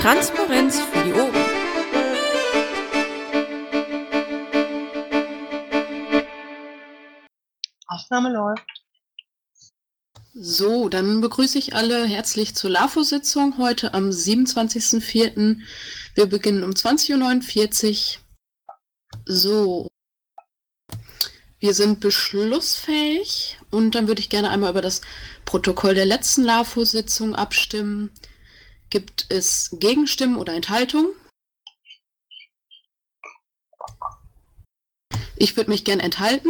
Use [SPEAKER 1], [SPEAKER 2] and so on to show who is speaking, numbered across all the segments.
[SPEAKER 1] Transparenz für die Ohren.
[SPEAKER 2] Aufnahme läuft.
[SPEAKER 3] So, dann begrüße ich alle herzlich zur LAFO-Sitzung heute am 27.04. Wir beginnen um 20.49 Uhr. So, wir sind beschlussfähig und dann würde ich gerne einmal über das Protokoll der letzten LAFO-Sitzung abstimmen. Gibt es Gegenstimmen oder Enthaltungen? Ich würde mich gern enthalten.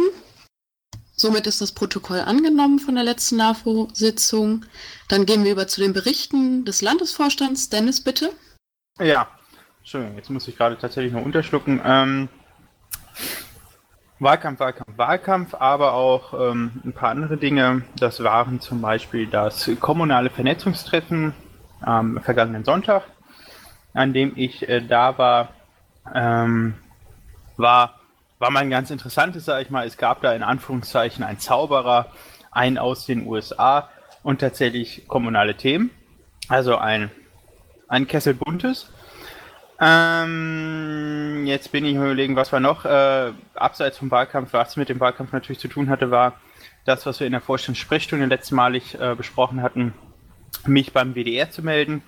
[SPEAKER 3] Somit ist das Protokoll angenommen von der letzten LAFO-Sitzung. Dann gehen wir über zu den Berichten des Landesvorstands. Dennis, bitte.
[SPEAKER 4] Ja, Entschuldigung, jetzt muss ich gerade tatsächlich noch unterschlucken. Ähm, Wahlkampf, Wahlkampf, Wahlkampf, aber auch ähm, ein paar andere Dinge. Das waren zum Beispiel das kommunale Vernetzungstreffen am vergangenen Sonntag, an dem ich äh, da war, ähm, war war mal ein ganz interessantes, sag ich mal. Es gab da in Anführungszeichen einen Zauberer, einen aus den USA und tatsächlich kommunale Themen. Also ein, ein Kessel Buntes. Ähm, jetzt bin ich überlegen, was war noch. Äh, abseits vom Wahlkampf, was mit dem Wahlkampf natürlich zu tun hatte, war das, was wir in der Vorstandssprechstunde letztmalig äh, besprochen hatten, mich beim WDR zu melden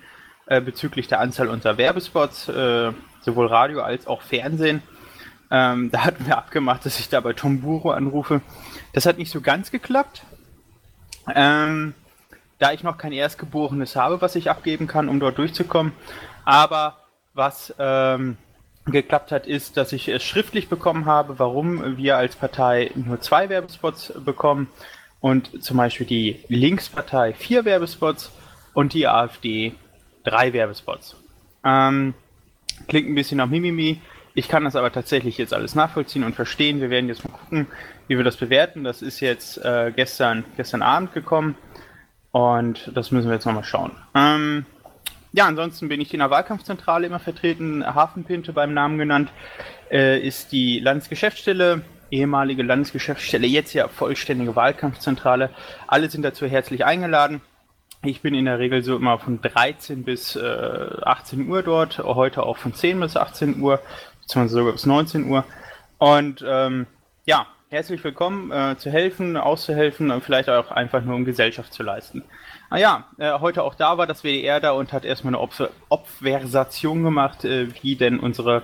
[SPEAKER 4] äh, bezüglich der Anzahl unserer Werbespots, äh, sowohl Radio als auch Fernsehen. Ähm, da hatten wir abgemacht, dass ich da bei Tom Buro anrufe. Das hat nicht so ganz geklappt. Ähm, da ich noch kein Erstgeborenes habe, was ich abgeben kann, um dort durchzukommen. Aber was ähm, geklappt hat, ist, dass ich es schriftlich bekommen habe, warum wir als Partei nur zwei Werbespots bekommen und zum Beispiel die Linkspartei vier Werbespots und die AfD drei Werbespots. Ähm, klingt ein bisschen nach Mimimi, ich kann das aber tatsächlich jetzt alles nachvollziehen und verstehen. Wir werden jetzt mal gucken, wie wir das bewerten. Das ist jetzt äh, gestern, gestern Abend gekommen und das müssen wir jetzt nochmal schauen. Ähm, ja, ansonsten bin ich in der Wahlkampfzentrale immer vertreten. Hafenpinte beim Namen genannt äh, ist die Landesgeschäftsstelle, ehemalige Landesgeschäftsstelle, jetzt ja vollständige Wahlkampfzentrale. Alle sind dazu herzlich eingeladen. Ich bin in der Regel so immer von 13 bis äh, 18 Uhr dort, heute auch von 10 bis 18 Uhr beziehungsweise sogar bis 19 Uhr. Und ähm, ja, herzlich willkommen, äh, zu helfen, auszuhelfen und vielleicht auch einfach nur um Gesellschaft zu leisten. Ah ja, äh, heute auch da war das WDR da und hat erstmal eine Obversation gemacht, äh, wie denn unsere,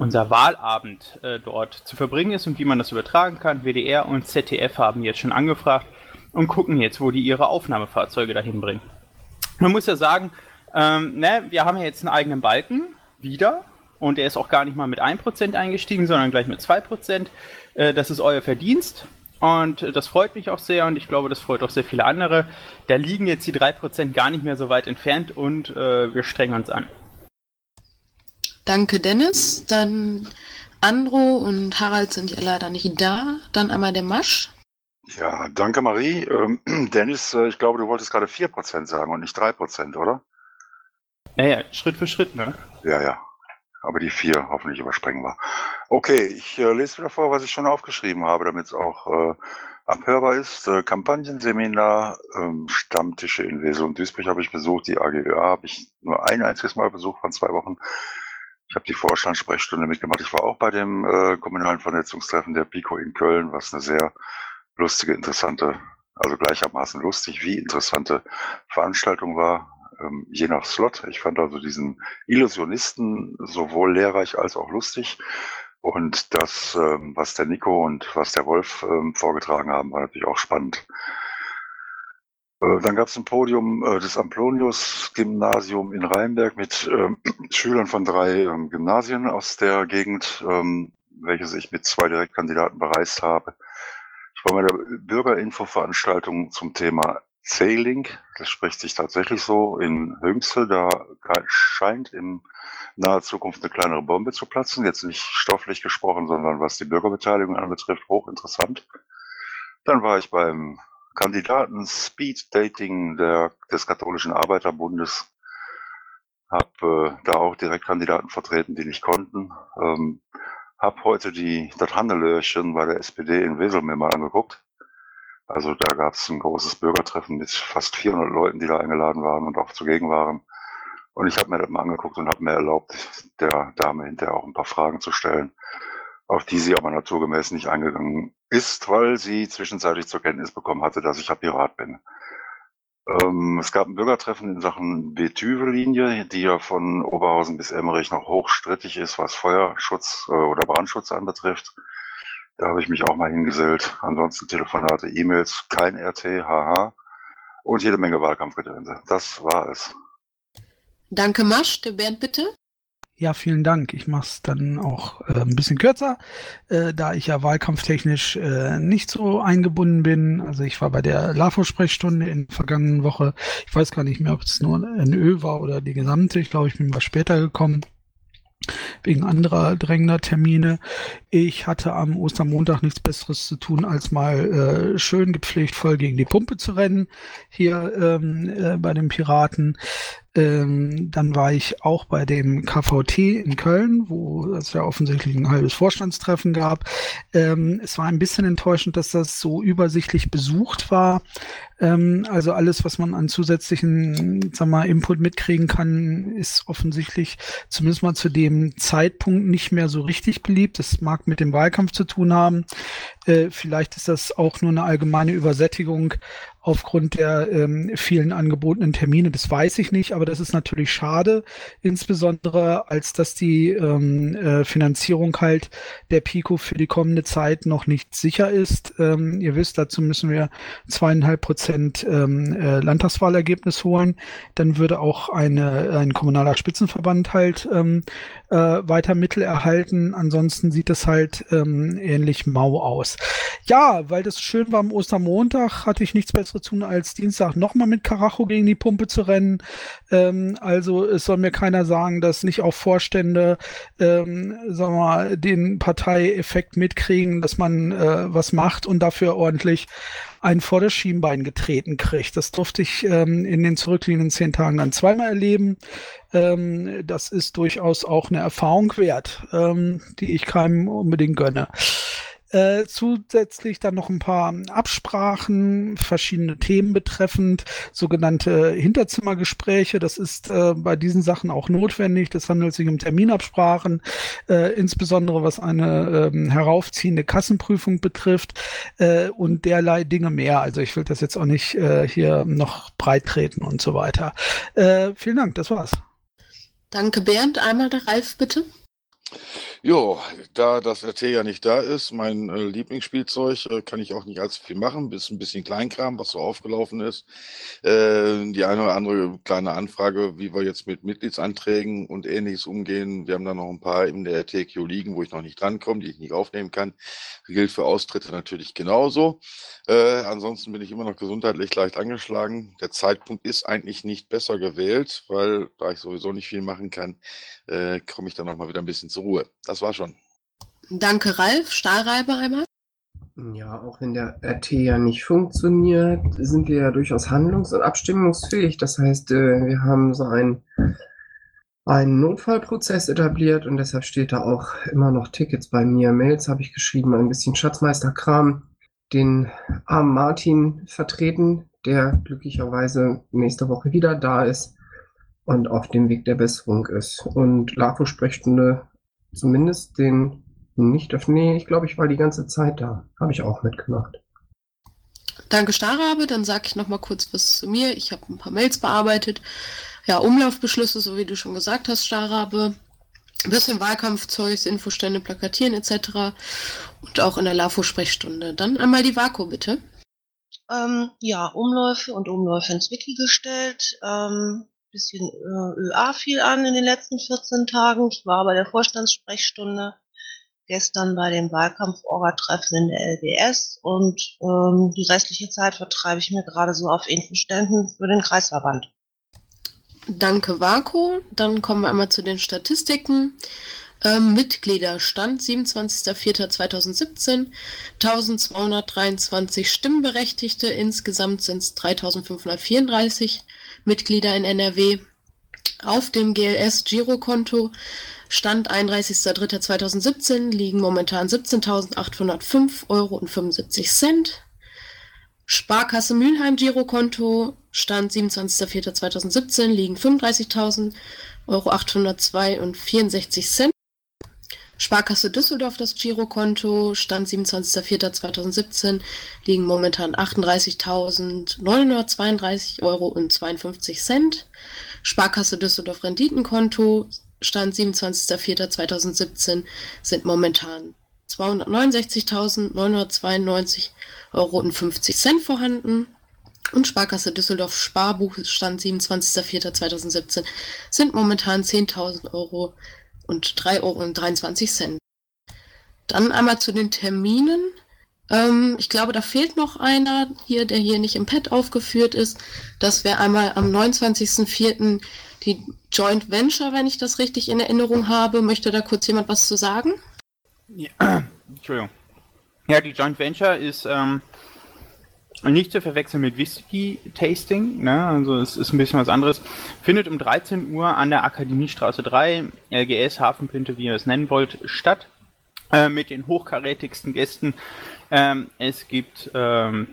[SPEAKER 4] unser Wahlabend äh, dort zu verbringen ist und wie man das übertragen kann. WDR und ZDF haben jetzt schon angefragt und gucken jetzt, wo die ihre Aufnahmefahrzeuge dahin bringen. Man muss ja sagen, ähm, ne, wir haben ja jetzt einen eigenen Balken, wieder, und er ist auch gar nicht mal mit 1% eingestiegen, sondern gleich mit 2%. Äh, das ist euer Verdienst. Und das freut mich auch sehr und ich glaube, das freut auch sehr viele andere. Da liegen jetzt die 3% gar nicht mehr so weit entfernt und äh, wir strengen uns an.
[SPEAKER 3] Danke, Dennis. Dann Andro und Harald sind ja leider nicht da. Dann einmal der Masch.
[SPEAKER 5] Ja, danke, Marie. Ähm, Dennis, äh, ich glaube, du wolltest gerade 4% sagen und nicht 3%, oder?
[SPEAKER 4] Naja, Schritt für Schritt, ne?
[SPEAKER 5] Ja, ja. Aber die vier hoffentlich überspringen wir. Okay, ich äh, lese wieder vor, was ich schon aufgeschrieben habe, damit es auch äh, abhörbar ist. Äh, Kampagnenseminar, ähm, Stammtische in Wesel und Duisburg habe ich besucht. Die AGÖA habe ich nur ein einziges Mal besucht von zwei Wochen. Ich habe die Vorstandssprechstunde mitgemacht. Ich war auch bei dem äh, kommunalen Vernetzungstreffen der PICO in Köln, was eine sehr lustige, interessante, also gleichermaßen lustig wie interessante Veranstaltung war ähm, je nach Slot. Ich fand also diesen Illusionisten sowohl lehrreich als auch lustig. Und das, ähm, was der Nico und was der Wolf ähm, vorgetragen haben, war natürlich auch spannend. Äh, dann gab es ein Podium äh, des Amplonius-Gymnasium in Rheinberg mit ähm, Schülern von drei ähm, Gymnasien aus der Gegend, ähm, welches ich mit zwei Direktkandidaten bereist habe. Ich war bei der Bürgerinfo-Veranstaltung zum Thema C-Link, das spricht sich tatsächlich so in Höngsel, da scheint in naher Zukunft eine kleinere Bombe zu platzen. Jetzt nicht stofflich gesprochen, sondern was die Bürgerbeteiligung anbetrifft, hochinteressant. Dann war ich beim Kandidaten Speed Dating der, des Katholischen Arbeiterbundes, habe äh, da auch Direktkandidaten vertreten, die nicht konnten. Ähm, habe heute die, das Handelöhrchen bei der SPD in Wesel mir mal angeguckt. Also da gab es ein großes Bürgertreffen mit fast 400 Leuten, die da eingeladen waren und auch zugegen waren. Und ich habe mir das mal angeguckt und habe mir erlaubt, der Dame hinterher auch ein paar Fragen zu stellen, auf die sie aber naturgemäß nicht eingegangen ist, weil sie zwischenzeitlich zur Kenntnis bekommen hatte, dass ich ja Pirat bin. Ähm, es gab ein Bürgertreffen in Sachen Betüve-Linie, die ja von Oberhausen bis Emmerich noch hochstrittig ist, was Feuerschutz äh, oder Brandschutz anbetrifft. Da habe ich mich auch mal hingesellt. Ansonsten Telefonate, E-Mails, kein RT, haha. Und jede Menge Wahlkampfgedönse. Das war es.
[SPEAKER 3] Danke, Masch. Der Bernd, bitte.
[SPEAKER 2] Ja, vielen Dank. Ich mache es dann auch äh, ein bisschen kürzer, äh, da ich ja wahlkampftechnisch äh, nicht so eingebunden bin. Also ich war bei der LAFO-Sprechstunde in der vergangenen Woche. Ich weiß gar nicht mehr, ob es nur ein Ö war oder die gesamte. Ich glaube, ich bin was später gekommen wegen anderer drängender Termine. Ich hatte am Ostermontag nichts Besseres zu tun, als mal äh, schön gepflegt voll gegen die Pumpe zu rennen hier ähm, äh, bei den Piraten. Ähm, dann war ich auch bei dem KVT in Köln, wo es ja offensichtlich ein halbes Vorstandstreffen gab. Ähm, es war ein bisschen enttäuschend, dass das so übersichtlich besucht war. Ähm, also alles, was man an zusätzlichen, sag mal, Input mitkriegen kann, ist offensichtlich zumindest mal zu dem Zeitpunkt nicht mehr so richtig beliebt. Das mag mit dem Wahlkampf zu tun haben. Äh, vielleicht ist das auch nur eine allgemeine Übersättigung aufgrund der ähm, vielen angebotenen Termine. Das weiß ich nicht, aber das ist natürlich schade, insbesondere als dass die ähm, äh, Finanzierung halt der Pico für die kommende Zeit noch nicht sicher ist. Ähm, ihr wisst, dazu müssen wir zweieinhalb Prozent ähm, äh, Landtagswahlergebnis holen. Dann würde auch eine, ein kommunaler Spitzenverband halt ähm, äh, weiter Mittel erhalten. Ansonsten sieht es halt ähm, ähnlich mau aus. Ja, weil das schön war am Ostermontag, hatte ich nichts Besseres zu tun, als Dienstag nochmal mit Karacho gegen die Pumpe zu rennen. Ähm, also es soll mir keiner sagen, dass nicht auch Vorstände, ähm, sagen wir mal, den Parteieffekt mitkriegen, dass man äh, was macht und dafür ordentlich einen vor Schienbein getreten kriegt. Das durfte ich ähm, in den zurückliegenden zehn Tagen dann zweimal erleben. Ähm, das ist durchaus auch eine Erfahrung wert, ähm, die ich keinem unbedingt gönne. Äh, zusätzlich dann noch ein paar Absprachen, verschiedene Themen betreffend, sogenannte Hinterzimmergespräche. Das ist äh, bei diesen Sachen auch notwendig. Das handelt sich um Terminabsprachen, äh, insbesondere was eine ähm, heraufziehende Kassenprüfung betrifft äh, und derlei Dinge mehr. Also ich will das jetzt auch nicht äh, hier noch breit treten und so weiter. Äh, vielen Dank, das war's.
[SPEAKER 3] Danke, Bernd. Einmal der Ralf, bitte.
[SPEAKER 6] Jo, da das RT ja nicht da ist, mein äh, Lieblingsspielzeug, äh, kann ich auch nicht allzu viel machen, bis ein bisschen Kleinkram, was so aufgelaufen ist. Äh, die eine oder andere kleine Anfrage, wie wir jetzt mit Mitgliedsanträgen und ähnliches umgehen. Wir haben da noch ein paar in der RTQ liegen, wo ich noch nicht drankomme, die ich nicht aufnehmen kann. Gilt für Austritte natürlich genauso. Äh, ansonsten bin ich immer noch gesundheitlich leicht angeschlagen. Der Zeitpunkt ist eigentlich nicht besser gewählt, weil da ich sowieso nicht viel machen kann, äh, komme ich dann noch mal wieder ein bisschen zur Ruhe. Das war schon.
[SPEAKER 3] Danke, Ralf. Stahlreiber einmal.
[SPEAKER 7] Ja, auch wenn der RT ja nicht funktioniert, sind wir ja durchaus handlungs- und abstimmungsfähig. Das heißt, äh, wir haben so einen, einen Notfallprozess etabliert und deshalb steht da auch immer noch Tickets bei mir. Mails habe ich geschrieben, ein bisschen Schatzmeisterkram, den armen Martin vertreten, der glücklicherweise nächste Woche wieder da ist und auf dem Weg der Besserung ist. Und LAFO-Sprechstunde zumindest den nicht öffnen. Nee, ich glaube, ich war die ganze Zeit da. Habe ich auch mitgemacht.
[SPEAKER 3] Danke, Starabe. Dann sage ich noch mal kurz was zu mir. Ich habe ein paar Mails bearbeitet. Ja, Umlaufbeschlüsse, so wie du schon gesagt hast, Starabe. Ein bisschen Wahlkampfzeugs, Infostände, Plakatieren etc. Und auch in der LAFO-Sprechstunde. Dann einmal die Vaku, bitte.
[SPEAKER 8] Ähm, ja, Umläufe und Umläufe ins Wiki gestellt. Ähm, bisschen äh, ÖA fiel an in den letzten 14 Tagen. Ich war bei der Vorstandssprechstunde gestern bei dem Wahlkampf-Orga-Treffen in der LBS und ähm, die restliche Zeit vertreibe ich mir gerade so auf Infoständen für den Kreisverband.
[SPEAKER 3] Danke, Vako. Dann kommen wir einmal zu den Statistiken. Ähm, Mitgliederstand 27.04.2017, 1223 Stimmberechtigte, insgesamt sind es 3534 Mitglieder in NRW. Auf dem GLS-Girokonto Stand 31.03.2017 liegen momentan 17.805 Euro und 75 Cent. Sparkasse Mülheim Girokonto Stand 27.04.2017 liegen 35.000 Euro 802 und 64 Cent. Sparkasse Düsseldorf das Girokonto, Stand 27.04.2017 liegen momentan 38.932 Euro und 52 Cent. Sparkasse Düsseldorf Renditenkonto, Stand 27.04.2017 sind momentan 269.992 Euro und 50 Cent vorhanden. Und Sparkasse Düsseldorf Sparbuch Stand 27.04.2017 sind momentan 10.000 Euro und 3,23 Euro und 23 Cent. Dann einmal zu den Terminen. Ähm, ich glaube, da fehlt noch einer hier, der hier nicht im Pad aufgeführt ist. Das wäre einmal am 29.04. die Joint Venture, wenn ich das richtig in Erinnerung habe. Möchte da kurz jemand was zu sagen?
[SPEAKER 4] Ja, Entschuldigung. Ja, die Joint Venture ist ähm, nicht zu verwechseln mit Whisky-Tasting, ne? also es ist ein bisschen was anderes. Findet um 13 Uhr an der Akademiestraße 3, LGS, Hafenpinte, wie ihr es nennen wollt, statt. Äh, mit den hochkarätigsten Gästen. Ähm, es gibt ähm,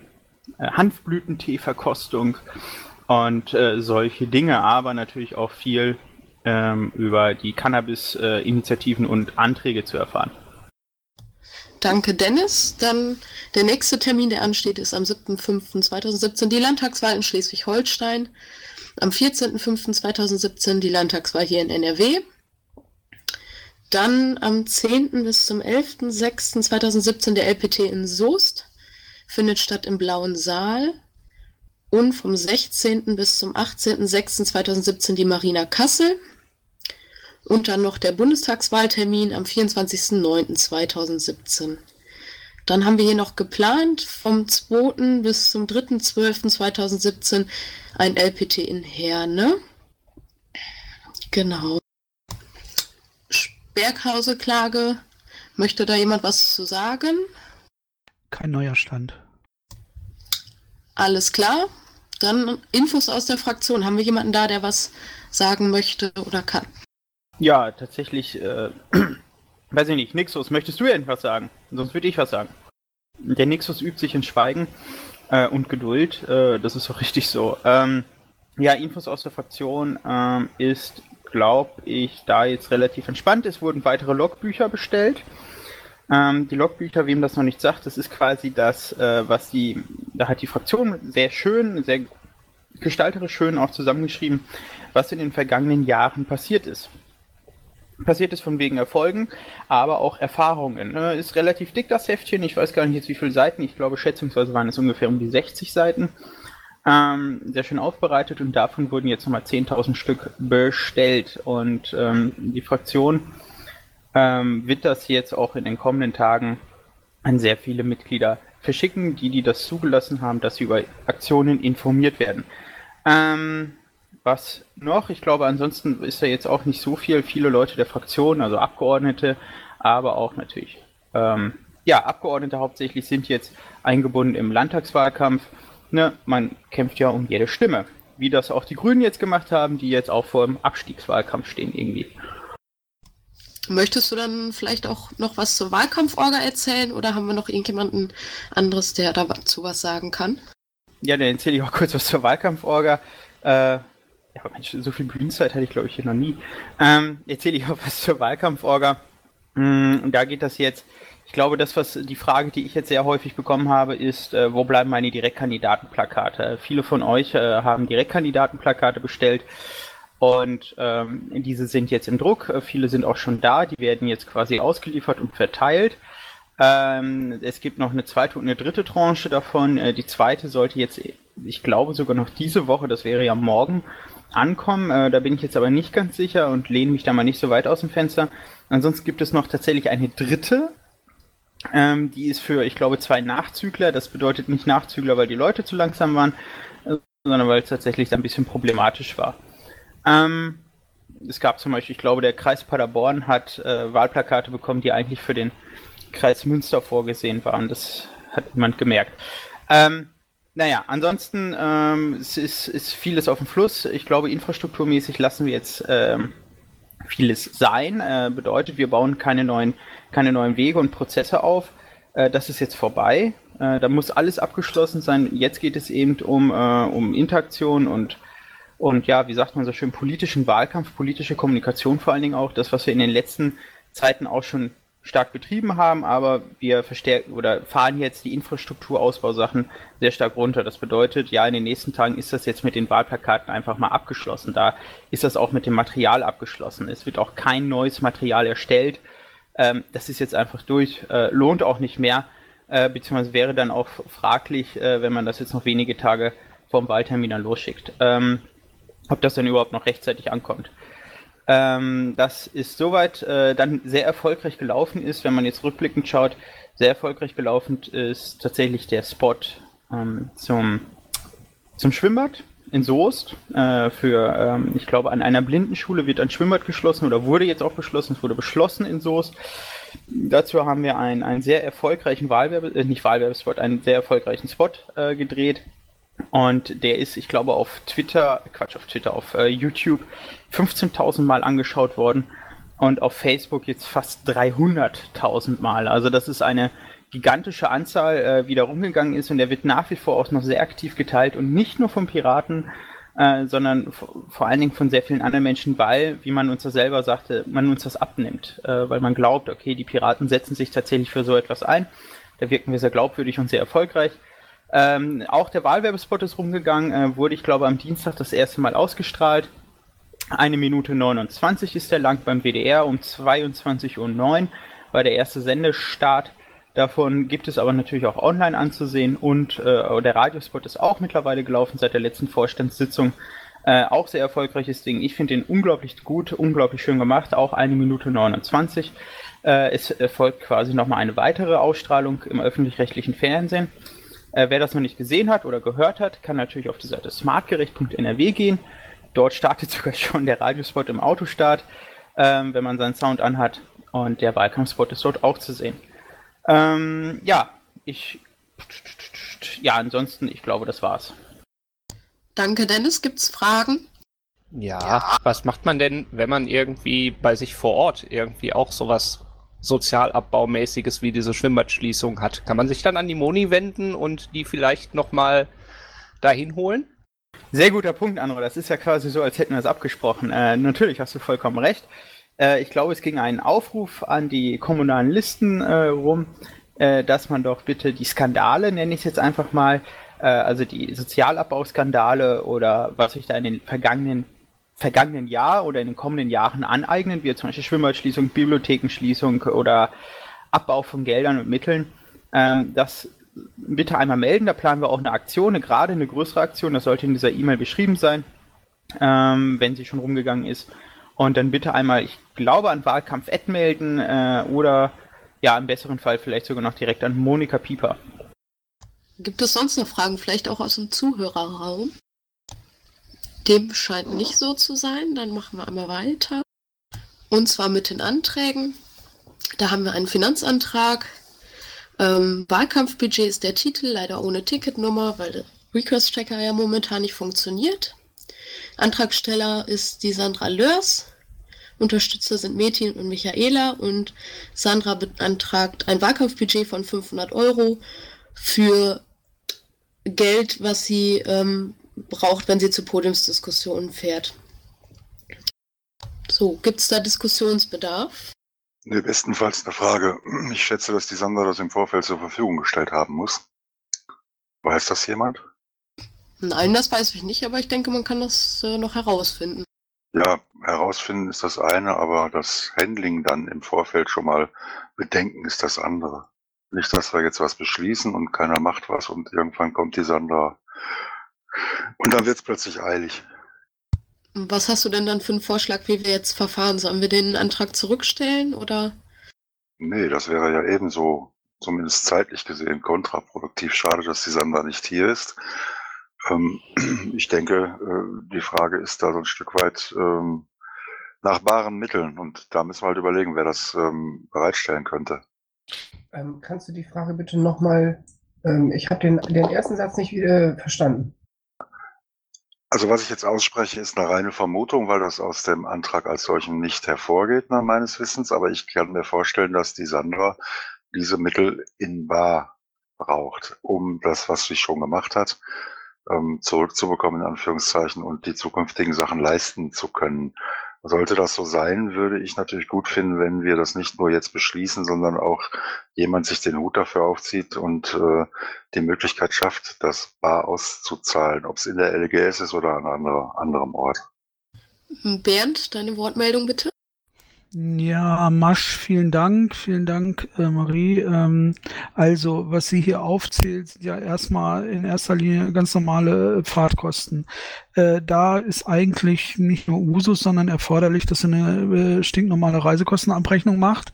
[SPEAKER 4] Hanfblütentee-Verkostung und äh, solche Dinge, aber natürlich auch viel ähm, über die Cannabis-Initiativen äh, und Anträge zu erfahren.
[SPEAKER 3] Danke, Dennis. Dann der nächste Termin, der ansteht, ist am 7.5.2017 die Landtagswahl in Schleswig-Holstein. Am 14.05.2017 die Landtagswahl hier in NRW. Dann am 10. bis zum 11.06.2017 der LPT in Soest. Findet statt im Blauen Saal. Und vom 16. bis zum 18.06.2017 die Marina Kassel. Und dann noch der Bundestagswahltermin am 24.09.2017. Dann haben wir hier noch geplant vom 2. bis zum 3.12.2017 ein LPT in Herne. Genau. Berghause-Klage. Möchte da jemand was zu sagen?
[SPEAKER 2] Kein neuer Stand.
[SPEAKER 3] Alles klar. Dann Infos aus der Fraktion. Haben wir jemanden da, der was sagen möchte oder kann?
[SPEAKER 4] Ja, tatsächlich, äh, weiß ich nicht, Nixus, möchtest du irgendwas sagen? Sonst würde ich was sagen. Der Nixus übt sich in Schweigen äh, und Geduld, äh, das ist auch richtig so. Ähm, ja, Infos aus der Fraktion ähm, ist, glaube ich, da jetzt relativ entspannt. Es wurden weitere Logbücher bestellt. Ähm, die Logbücher, wem das noch nicht sagt, das ist quasi das, äh, was die, da hat die Fraktion sehr schön, sehr gestalterisch schön auch zusammengeschrieben, was in den vergangenen Jahren passiert ist passiert ist von wegen Erfolgen, aber auch Erfahrungen. Ne? Ist relativ dick das Heftchen, ich weiß gar nicht jetzt wie viele Seiten, ich glaube schätzungsweise waren es ungefähr um die 60 Seiten. Ähm, sehr schön aufbereitet und davon wurden jetzt nochmal 10.000 Stück bestellt und ähm, die Fraktion ähm, wird das jetzt auch in den kommenden Tagen an sehr viele Mitglieder verschicken, die, die das zugelassen haben, dass sie über Aktionen informiert werden. Ähm, was noch? Ich glaube, ansonsten ist da jetzt auch nicht so viel. Viele Leute der Fraktion, also Abgeordnete, aber auch natürlich, ähm, ja, Abgeordnete hauptsächlich sind jetzt eingebunden im Landtagswahlkampf. Ne? Man kämpft ja um jede Stimme. Wie das auch die Grünen jetzt gemacht haben, die jetzt auch vor dem Abstiegswahlkampf stehen irgendwie.
[SPEAKER 3] Möchtest du dann vielleicht auch noch was zur Wahlkampforga erzählen oder haben wir noch irgendjemanden anderes, der dazu was sagen kann?
[SPEAKER 4] Ja, dann erzähle ich auch kurz was zur Wahlkampforga. Äh, ja, Mensch, so viel Bühnenzeit hatte ich, glaube ich, hier noch nie. Ähm, erzähle ich auch was zur Wahlkampforga. Mm, und da geht das jetzt. Ich glaube, das, was die Frage, die ich jetzt sehr häufig bekommen habe, ist, äh, wo bleiben meine Direktkandidatenplakate? Viele von euch äh, haben Direktkandidatenplakate bestellt und ähm, diese sind jetzt im Druck. Viele sind auch schon da. Die werden jetzt quasi ausgeliefert und verteilt. Ähm, es gibt noch eine zweite und eine dritte Tranche davon. Äh, die zweite sollte jetzt, ich glaube, sogar noch diese Woche, das wäre ja morgen, ankommen. Äh, da bin ich jetzt aber nicht ganz sicher und lehne mich da mal nicht so weit aus dem Fenster. Ansonsten gibt es noch tatsächlich eine dritte. Ähm, die ist für, ich glaube, zwei Nachzügler. Das bedeutet nicht Nachzügler, weil die Leute zu langsam waren, äh, sondern weil es tatsächlich ein bisschen problematisch war. Ähm, es gab zum Beispiel, ich glaube, der Kreis Paderborn hat äh, Wahlplakate bekommen, die eigentlich für den Kreis Münster vorgesehen waren. Das hat niemand gemerkt. Ähm, naja, ansonsten ähm, es ist, ist vieles auf dem Fluss. Ich glaube, infrastrukturmäßig lassen wir jetzt ähm, vieles sein. Äh, bedeutet, wir bauen keine neuen, keine neuen Wege und Prozesse auf. Äh, das ist jetzt vorbei. Äh, da muss alles abgeschlossen sein. Jetzt geht es eben um, äh, um Interaktion und, und ja, wie sagt man so schön, politischen Wahlkampf, politische Kommunikation vor allen Dingen auch. Das, was wir in den letzten Zeiten auch schon stark betrieben haben, aber wir verstärken oder fahren jetzt die Infrastrukturausbausachen sehr stark runter. Das bedeutet, ja, in den nächsten Tagen ist das jetzt mit den Wahlplakaten einfach mal abgeschlossen. Da ist das auch mit dem Material abgeschlossen. Es wird auch kein neues Material erstellt. Ähm, das ist jetzt einfach durch, äh, lohnt auch nicht mehr, äh, beziehungsweise wäre dann auch fraglich, äh, wenn man das jetzt noch wenige Tage vom Wahltermin dann losschickt. Ähm, ob das dann überhaupt noch rechtzeitig ankommt. Ähm, das ist soweit äh, dann sehr erfolgreich gelaufen ist, wenn man jetzt rückblickend schaut, sehr erfolgreich gelaufen ist tatsächlich der Spot ähm, zum, zum Schwimmbad in Soest. Äh, für, ähm, ich glaube, an einer Blindenschule wird ein Schwimmbad geschlossen oder wurde jetzt auch beschlossen, es wurde beschlossen in Soest. Dazu haben wir einen, einen sehr erfolgreichen Wahlwerbe, äh, nicht Wahlwerbespot, einen sehr erfolgreichen Spot äh, gedreht und der ist, ich glaube, auf Twitter, Quatsch, auf Twitter, auf äh, YouTube 15.000 Mal angeschaut worden und auf Facebook jetzt fast 300.000 Mal. Also das ist eine gigantische Anzahl, äh, wie da rumgegangen ist und der wird nach wie vor auch noch sehr aktiv geteilt und nicht nur von Piraten, äh, sondern vor allen Dingen von sehr vielen anderen Menschen, weil, wie man uns ja selber sagte, man uns das abnimmt, äh, weil man glaubt, okay, die Piraten setzen sich tatsächlich für so etwas ein. Da wirken wir sehr glaubwürdig und sehr erfolgreich. Ähm, auch der Wahlwerbespot ist rumgegangen, äh, wurde ich glaube am Dienstag das erste Mal ausgestrahlt. Eine Minute 29 ist der lang beim WDR, um 22.09 Uhr war der erste Sendestart. Davon gibt es aber natürlich auch online anzusehen und äh, der Radiospot ist auch mittlerweile gelaufen seit der letzten Vorstandssitzung. Äh, auch sehr erfolgreiches Ding. Ich finde den unglaublich gut, unglaublich schön gemacht, auch eine Minute 29. Äh, es erfolgt quasi nochmal eine weitere Ausstrahlung im öffentlich-rechtlichen Fernsehen. Äh, wer das noch nicht gesehen hat oder gehört hat, kann natürlich auf die Seite smartgerecht.nrw gehen. Dort startet sogar schon der Radiospot im Autostart, ähm, wenn man seinen Sound anhat. Und der Wahlkampfspot ist dort auch zu sehen. Ähm, ja, ich. Ja, ansonsten, ich glaube, das war's.
[SPEAKER 3] Danke, Dennis. Gibt's Fragen?
[SPEAKER 9] Ja, was macht man denn, wenn man irgendwie bei sich vor Ort irgendwie auch sowas Sozialabbaumäßiges wie diese Schwimmbadschließung hat. Kann man sich dann an die Moni wenden und die vielleicht nochmal dahin holen?
[SPEAKER 4] Sehr guter Punkt, Andro. Das ist ja quasi so, als hätten wir es abgesprochen. Äh, natürlich hast du vollkommen recht. Äh, ich glaube, es ging einen Aufruf an die kommunalen Listen äh, rum, äh, dass man doch bitte die Skandale, nenne ich es jetzt einfach mal, äh, also die Sozialabbauskandale oder was sich da in den vergangenen vergangenen Jahr oder in den kommenden Jahren aneignen, wie zum Beispiel Schwimmbadschließung, Bibliothekenschließung oder Abbau von Geldern und Mitteln, ähm, das bitte einmal melden. Da planen wir auch eine Aktion, eine gerade eine größere Aktion. Das sollte in dieser E-Mail beschrieben sein, ähm, wenn sie schon rumgegangen ist. Und dann bitte einmal, ich glaube, an Wahlkampf Ad melden äh, oder ja, im besseren Fall vielleicht sogar noch direkt an Monika Pieper.
[SPEAKER 3] Gibt es sonst noch Fragen, vielleicht auch aus dem Zuhörerraum? Dem scheint nicht so zu sein. Dann machen wir einmal weiter. Und zwar mit den Anträgen. Da haben wir einen Finanzantrag. Ähm, Wahlkampfbudget ist der Titel, leider ohne Ticketnummer, weil der Request-Tracker ja momentan nicht funktioniert. Antragsteller ist die Sandra Lörs. Unterstützer sind Metin und Michaela und Sandra beantragt ein Wahlkampfbudget von 500 Euro für Geld, was sie ähm, braucht, wenn sie zu Podiumsdiskussionen fährt. So, gibt es da Diskussionsbedarf?
[SPEAKER 5] Nee, bestenfalls eine Frage. Ich schätze, dass die Sandra das im Vorfeld zur Verfügung gestellt haben muss. Weiß das jemand?
[SPEAKER 3] Nein, das weiß ich nicht, aber ich denke, man kann das äh, noch herausfinden.
[SPEAKER 5] Ja, herausfinden ist das eine, aber das Handling dann im Vorfeld schon mal bedenken ist das andere. Nicht, dass wir jetzt was beschließen und keiner macht was und irgendwann kommt die Sandra und dann wird es plötzlich eilig.
[SPEAKER 3] Was hast du denn dann für einen Vorschlag, wie wir jetzt verfahren? Sollen wir den Antrag zurückstellen oder?
[SPEAKER 5] Nee, das wäre ja ebenso, zumindest zeitlich gesehen, kontraproduktiv. Schade, dass die Sandra nicht hier ist. Ähm, ich denke, äh, die Frage ist da so ein Stück weit ähm, nach baren Mitteln und da müssen wir halt überlegen, wer das ähm, bereitstellen könnte.
[SPEAKER 7] Kannst du die Frage bitte nochmal, ähm, ich habe den, den ersten Satz nicht wieder verstanden.
[SPEAKER 5] Also was ich jetzt ausspreche, ist eine reine Vermutung, weil das aus dem Antrag als solchen nicht hervorgeht, nach meines Wissens. Aber ich kann mir vorstellen, dass die Sandra diese Mittel in bar braucht, um das, was sie schon gemacht hat, ähm, zurückzubekommen, in Anführungszeichen, und die zukünftigen Sachen leisten zu können. Sollte das so sein, würde ich natürlich gut finden, wenn wir das nicht nur jetzt beschließen, sondern auch jemand sich den Hut dafür aufzieht und äh, die Möglichkeit schafft, das bar auszuzahlen, ob es in der LGS ist oder an anderer, anderem Ort.
[SPEAKER 3] Bernd, deine Wortmeldung bitte.
[SPEAKER 2] Ja, Masch, vielen Dank, vielen Dank, äh, Marie. Ähm, also, was sie hier aufzählt, sind ja erstmal in erster Linie ganz normale Fahrtkosten. Äh, da ist eigentlich nicht nur Usus, sondern erforderlich, dass sie eine äh, stinknormale Reisekostenabrechnung macht.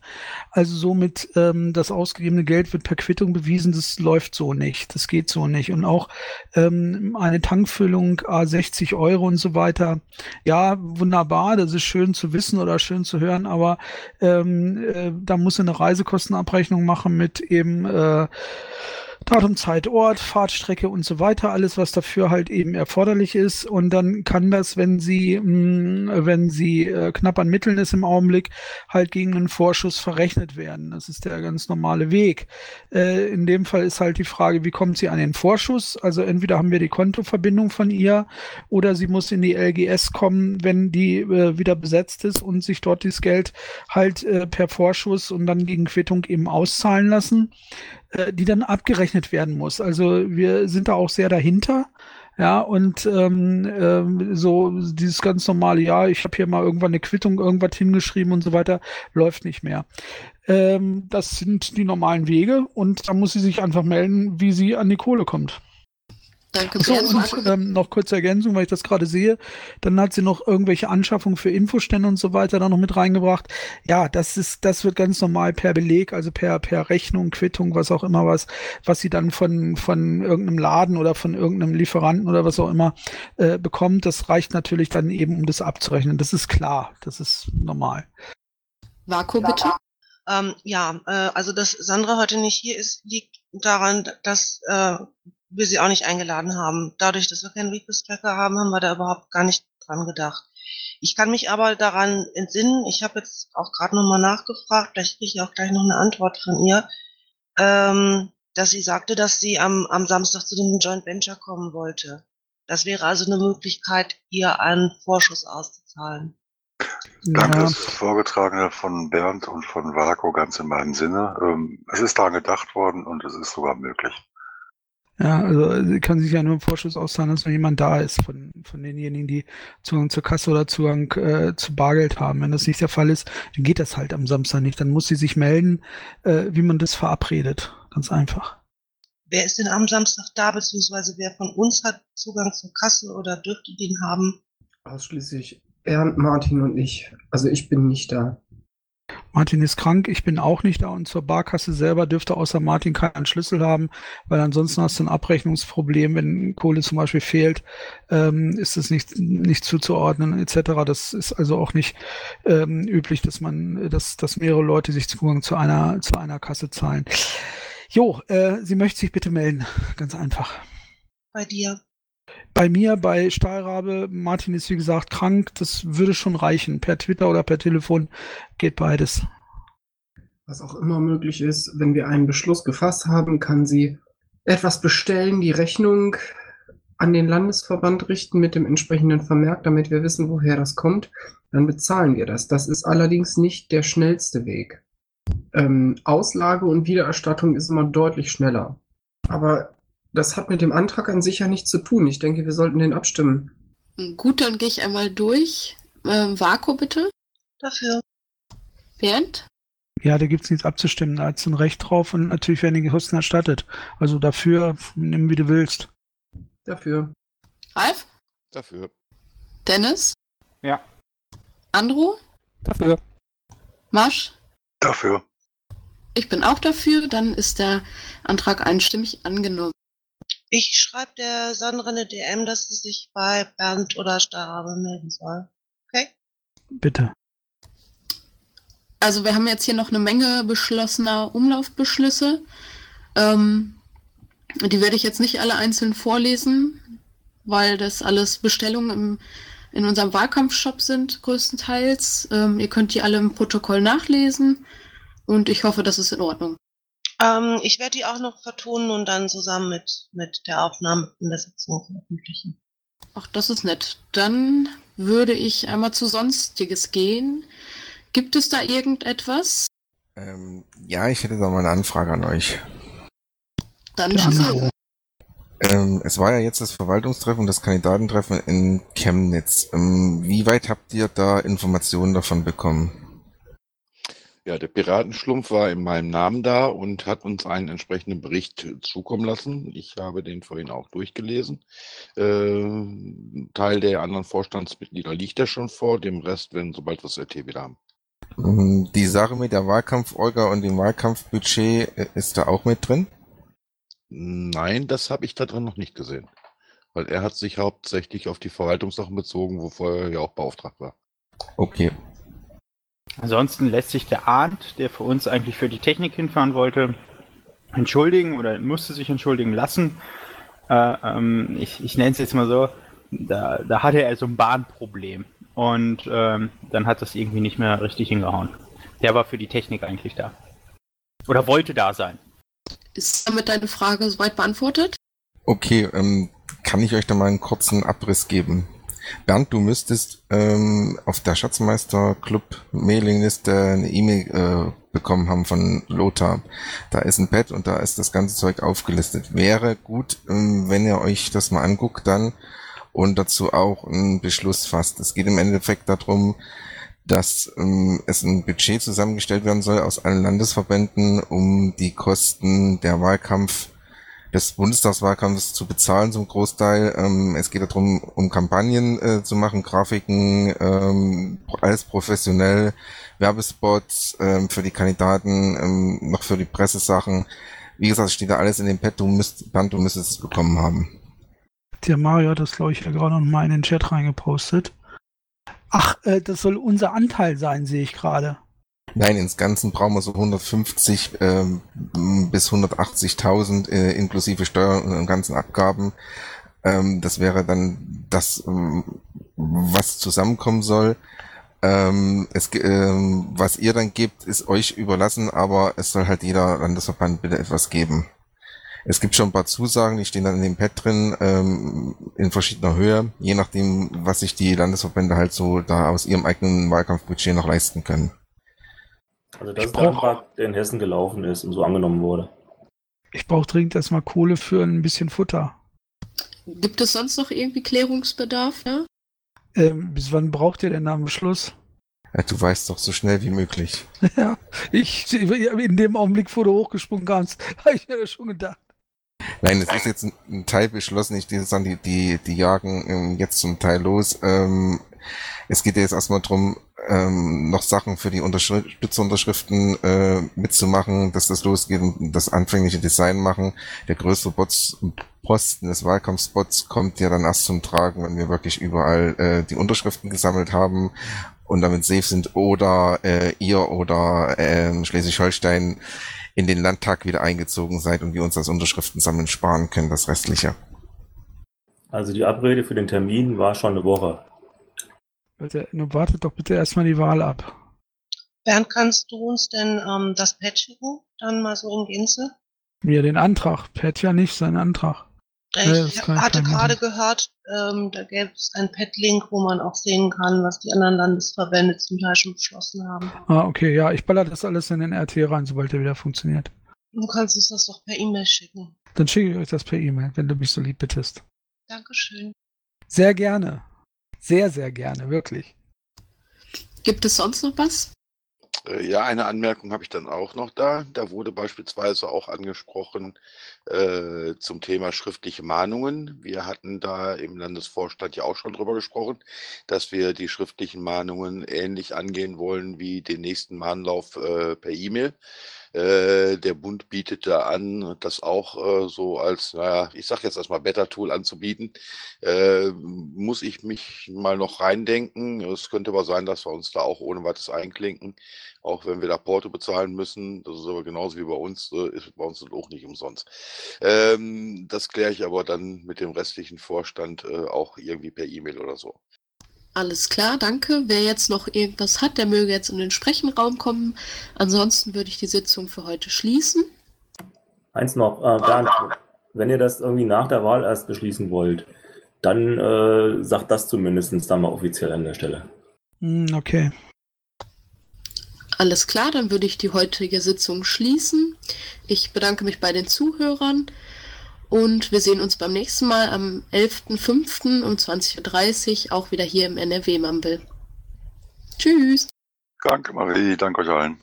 [SPEAKER 2] Also somit ähm, das ausgegebene Geld wird per Quittung bewiesen, das läuft so nicht, das geht so nicht. Und auch ähm, eine Tankfüllung A 60 Euro und so weiter, ja, wunderbar, das ist schön zu wissen oder schön zu hören, aber ähm, äh, da muss eine Reisekostenabrechnung machen mit eben äh, Datum, Zeit, Ort, Fahrtstrecke und so weiter, alles, was dafür halt eben erforderlich ist. Und dann kann das, wenn sie, mh, mm, wenn sie äh, knapp an Mitteln ist im Augenblick, halt gegen einen Vorschuss verrechnet werden. Das ist der ganz normale Weg. Äh, in dem Fall ist halt die Frage, wie kommt sie an den Vorschuss? Also entweder haben wir die Kontoverbindung von ihr oder sie muss in die LGS kommen, wenn die äh, wieder besetzt ist und sich dort das Geld halt äh, per Vorschuss und dann gegen Quittung eben auszahlen lassen. Äh, die dann abgerechnet werden muss. Also wir sind da auch sehr dahinter. Ja, und ähm, ähm, so dieses ganz normale, ja, ich habe hier mal irgendwann eine Quittung, irgendwas hingeschrieben und so weiter, läuft nicht mehr. Ähm, das sind die normalen Wege und da muss sie sich einfach melden, wie sie an die Kohle kommt.
[SPEAKER 3] Danke,
[SPEAKER 2] So,
[SPEAKER 3] Bernd.
[SPEAKER 2] und ähm, noch kurze Ergänzung, weil ich das gerade sehe. Dann hat sie noch irgendwelche Anschaffungen für Infostände und so weiter da noch mit reingebracht. Ja, das ist, das wird ganz normal per Beleg, also per, per Rechnung, Quittung, was auch immer was, was sie dann von, von irgendeinem Laden oder von irgendeinem Lieferanten oder was auch immer äh, bekommt. Das reicht natürlich dann eben, um das abzurechnen. Das ist klar. Das ist normal.
[SPEAKER 3] Vako, bitte.
[SPEAKER 8] Ähm, ja, äh, also dass Sandra heute nicht hier ist, liegt daran, dass äh, wir sie auch nicht eingeladen haben. Dadurch, dass wir keinen Request-Tracker haben, haben wir da überhaupt gar nicht dran gedacht. Ich kann mich aber daran entsinnen, ich habe jetzt auch gerade nochmal nachgefragt, vielleicht kriege ich auch gleich noch eine Antwort von ihr, ähm, dass sie sagte, dass sie am, am Samstag zu dem Joint Venture kommen wollte. Das wäre also eine Möglichkeit, ihr einen Vorschuss auszuzahlen.
[SPEAKER 5] Danke,
[SPEAKER 2] Ja.
[SPEAKER 5] das Vorgetragene von Bernd und von Vaco ganz in meinem Sinne. Ähm, es ist daran gedacht worden und es ist sogar möglich.
[SPEAKER 2] Ja, also sie kann sich ja nur im Vorschuss auszahlen, dass wenn jemand da ist von, von denjenigen, die Zugang zur Kasse oder Zugang äh, zu Bargeld haben. Wenn das nicht der Fall ist, dann geht das halt am Samstag nicht. Dann muss sie sich melden, äh, wie man das verabredet. Ganz einfach.
[SPEAKER 8] Wer ist denn am Samstag da, beziehungsweise wer von uns hat Zugang zur Kasse oder dürfte den haben?
[SPEAKER 7] Ausschließlich Bernd, Martin und ich. Also ich bin nicht da.
[SPEAKER 2] Martin ist krank, ich bin auch nicht da und zur Barkasse selber dürfte außer Martin keinen Schlüssel haben, weil ansonsten hast du ein Abrechnungsproblem, wenn Kohle zum Beispiel fehlt, ähm, ist es nicht, nicht zuzuordnen etc. Das ist also auch nicht ähm, üblich, dass man, dass, dass mehrere Leute sich Zugang zu einer, zu einer Kasse zahlen. Jo, äh, sie möchte sich bitte melden. Ganz einfach.
[SPEAKER 8] Bei dir.
[SPEAKER 2] Bei mir, bei Stahlrabe, Martin ist wie gesagt krank, das würde schon reichen. Per Twitter oder per Telefon geht beides.
[SPEAKER 7] Was auch immer möglich ist, wenn wir einen Beschluss gefasst haben, kann sie etwas bestellen, die Rechnung an den Landesverband richten mit dem entsprechenden Vermerk, damit wir wissen, woher das kommt. Dann bezahlen wir das. Das ist allerdings nicht der schnellste Weg. Ähm, Auslage und Wiedererstattung ist immer deutlich schneller. Aber das hat mit dem Antrag an sich ja nichts zu tun. Ich denke, wir sollten den abstimmen.
[SPEAKER 3] Gut, dann gehe ich einmal durch. Ähm, Vako, bitte.
[SPEAKER 8] Dafür.
[SPEAKER 3] Bernd?
[SPEAKER 2] Ja, da gibt's nichts abzustimmen. Da hat's ein Recht drauf und natürlich werden die Kosten erstattet. Also dafür nimm wie du willst.
[SPEAKER 7] Dafür.
[SPEAKER 3] Ralf?
[SPEAKER 6] Dafür.
[SPEAKER 3] Dennis?
[SPEAKER 4] Ja.
[SPEAKER 3] Andro?
[SPEAKER 9] Dafür.
[SPEAKER 3] Masch?
[SPEAKER 5] Dafür.
[SPEAKER 3] Ich bin auch dafür. Dann ist der Antrag einstimmig angenommen.
[SPEAKER 8] Ich schreibe der Sandra eine DM, dass sie sich bei Bernd oder Starabe melden soll. Okay?
[SPEAKER 2] Bitte.
[SPEAKER 3] Also wir haben jetzt hier noch eine Menge beschlossener Umlaufbeschlüsse. Ähm, die werde ich jetzt nicht alle einzeln vorlesen, weil das alles Bestellungen im, in unserem Wahlkampfshop sind, größtenteils. Ähm, ihr könnt die alle im Protokoll nachlesen und ich hoffe, das ist in Ordnung.
[SPEAKER 8] Ähm, ich werde die auch noch vertonen und dann zusammen mit, mit der Aufnahme in der Sitzung veröffentlichen.
[SPEAKER 3] Ach, das ist nett. Dann würde ich einmal zu Sonstiges gehen. Gibt es da irgendetwas?
[SPEAKER 10] Ähm, ja, ich hätte da mal eine Anfrage an euch.
[SPEAKER 3] Dann los.
[SPEAKER 10] Ähm, es war ja jetzt das Verwaltungstreffen, das Kandidatentreffen in Chemnitz. Ähm, wie weit habt ihr da Informationen davon bekommen?
[SPEAKER 6] Ja, der Piratenschlumpf war in meinem Namen da und hat uns einen entsprechenden Bericht zukommen lassen. Ich habe den vorhin auch durchgelesen. Äh, Teil der anderen Vorstandsmitglieder liegt ja schon vor, dem Rest, wenn sobald wir das RT wieder haben.
[SPEAKER 10] Ähm, Die Sache mit der Wahlkampf-Olga und dem Wahlkampfbudget äh, ist da auch mit drin?
[SPEAKER 6] Nein, das habe ich da drin noch nicht gesehen. Weil er hat sich hauptsächlich auf die Verwaltungssachen bezogen, wovor er ja auch beauftragt war.
[SPEAKER 10] Okay.
[SPEAKER 4] Ansonsten lässt sich der Arndt, der für uns eigentlich für die Technik hinfahren wollte, entschuldigen oder musste sich entschuldigen lassen. Äh, ähm, ich ich nenne es jetzt mal so, da, da hatte er so ein Bahnproblem. Und ähm, dann hat das irgendwie nicht mehr richtig hingehauen. Der war für die Technik eigentlich da. Oder wollte da sein.
[SPEAKER 3] Ist damit deine Frage soweit beantwortet?
[SPEAKER 10] Okay, ähm, kann ich euch da mal einen kurzen Abriss geben? Bernd, du müsstest ähm, auf der Schatzmeister Club Mailingliste eine E-Mail äh, bekommen haben von Lothar. Da ist ein Pad und da ist das ganze Zeug aufgelistet. Wäre gut, ähm, wenn ihr euch das mal anguckt dann und dazu auch einen Beschluss fasst. Es geht im Endeffekt darum, dass ähm, es ein Budget zusammengestellt werden soll aus allen Landesverbänden, um die Kosten der Wahlkampf des Bundestagswahlkampfs zu bezahlen zum Großteil. Ähm, es geht darum, um Kampagnen äh, zu machen, Grafiken, ähm, alles professionell, Werbespots ähm, für die Kandidaten, ähm, noch für die Pressesachen. Wie gesagt, steht da alles in dem Pad, du müsst, du es bekommen haben.
[SPEAKER 2] Der Mario hat das, glaube ich, ja gerade noch mal in den Chat reingepostet. Ach, äh, das soll unser Anteil sein, sehe ich gerade.
[SPEAKER 10] Nein, ins Ganzen brauchen wir so 150 ähm, bis 180.000 äh, inklusive Steuern und ganzen Abgaben. Ähm, das wäre dann das, ähm, was zusammenkommen soll. Ähm, es, ähm, was ihr dann gebt, ist euch überlassen, aber es soll halt jeder Landesverband bitte etwas geben. Es gibt schon ein paar Zusagen, die stehen dann in dem Pad drin, ähm, in verschiedener Höhe, je nachdem, was sich die Landesverbände halt so da aus ihrem eigenen Wahlkampfbudget noch leisten können.
[SPEAKER 11] Also das
[SPEAKER 2] Ich
[SPEAKER 11] ist der Antrag, der in Hessen gelaufen ist und so angenommen wurde.
[SPEAKER 2] Ich brauche dringend erstmal Kohle für ein bisschen Futter.
[SPEAKER 3] Gibt es sonst noch irgendwie Klärungsbedarf? Ja?
[SPEAKER 2] Ähm, bis wann braucht ihr denn am Schluss?
[SPEAKER 10] Ja, du weißt doch so schnell wie möglich.
[SPEAKER 2] ja, ich in dem Augenblick, wo du hochgesprungen kamst, habe ich mir das schon gedacht.
[SPEAKER 10] Nein, es ist jetzt ein, ein Teil beschlossen. Ich die sagen, die, die, die jagen ähm, jetzt zum Teil los. Ähm, es geht ja jetzt erstmal drum, ähm, noch Sachen für die Unterstützerunterschriften äh, mitzumachen, dass das losgeht und das anfängliche Design machen. Der größte Bots, Posten des Wahlkampfspots kommt ja dann erst zum Tragen, wenn wir wirklich überall äh, die Unterschriften gesammelt haben und damit safe sind oder äh, ihr oder äh, Schleswig-Holstein in den Landtag wieder eingezogen seid und wir uns das Unterschriftensammeln sparen können, das restliche.
[SPEAKER 11] Also die Abrede für den Termin war schon eine Woche.
[SPEAKER 2] Bitte, nun wartet doch bitte erstmal die Wahl ab.
[SPEAKER 8] Bernd, kannst du uns denn ähm, das Pad schicken? Dann mal so in Gänze?
[SPEAKER 2] Mir den Antrag. Pet ja nicht seinen Antrag.
[SPEAKER 8] Ich
[SPEAKER 2] Ja, ich
[SPEAKER 8] hatte gerade
[SPEAKER 2] machen.
[SPEAKER 8] gehört, ähm, da gäbe es ein Pad-Link, wo man auch sehen kann, was die anderen Landesverbände zum Teil schon beschlossen haben.
[SPEAKER 2] Ah, okay, ja, ich baller das alles in den RT rein, sobald der wieder funktioniert.
[SPEAKER 8] Du kannst uns das doch per E-Mail schicken.
[SPEAKER 2] Dann schicke ich euch das per E-Mail, wenn du mich so lieb bittest.
[SPEAKER 8] Dankeschön.
[SPEAKER 2] Sehr gerne. Sehr, sehr gerne, wirklich.
[SPEAKER 3] Gibt es sonst noch was?
[SPEAKER 6] Äh, Ja, eine Anmerkung habe ich dann auch noch da. Da wurde beispielsweise auch angesprochen äh, zum Thema schriftliche Mahnungen. Wir hatten da im Landesvorstand ja auch schon drüber gesprochen, dass wir die schriftlichen Mahnungen ähnlich angehen wollen wie den nächsten Mahnlauf äh, per E-Mail. Äh, der Bund bietet da an, das auch äh, so als, naja, ich sage jetzt erstmal Better-Tool anzubieten. Äh, muss ich mich mal noch reindenken. Es könnte aber sein, dass wir uns da auch ohne weiteres einklinken, auch wenn wir da Porto bezahlen müssen. Das ist aber genauso wie bei uns, äh, ist bei uns auch nicht umsonst. Ähm, das kläre ich aber dann mit dem restlichen Vorstand äh, auch irgendwie per E-Mail oder so.
[SPEAKER 3] Alles klar, danke. Wer jetzt noch irgendwas hat, der möge jetzt in den Sprechenraum kommen. Ansonsten würde ich die Sitzung für heute schließen.
[SPEAKER 11] Eins noch, äh, Bernd, wenn ihr das irgendwie nach der Wahl erst beschließen wollt, dann äh, sagt das zumindest dann mal offiziell an der Stelle.
[SPEAKER 2] Hm, okay.
[SPEAKER 3] Alles klar, dann würde ich die heutige Sitzung schließen. Ich bedanke mich bei den Zuhörern und wir sehen uns beim nächsten Mal am 11.05. um 20.30 Uhr auch wieder hier im NRW-Mumble. Tschüss.
[SPEAKER 5] Danke, Marie. Danke euch allen.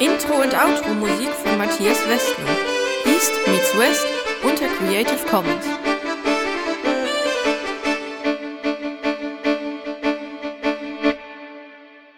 [SPEAKER 1] Intro und Outro Musik von Matthias Westner. East meets West unter Creative Commons.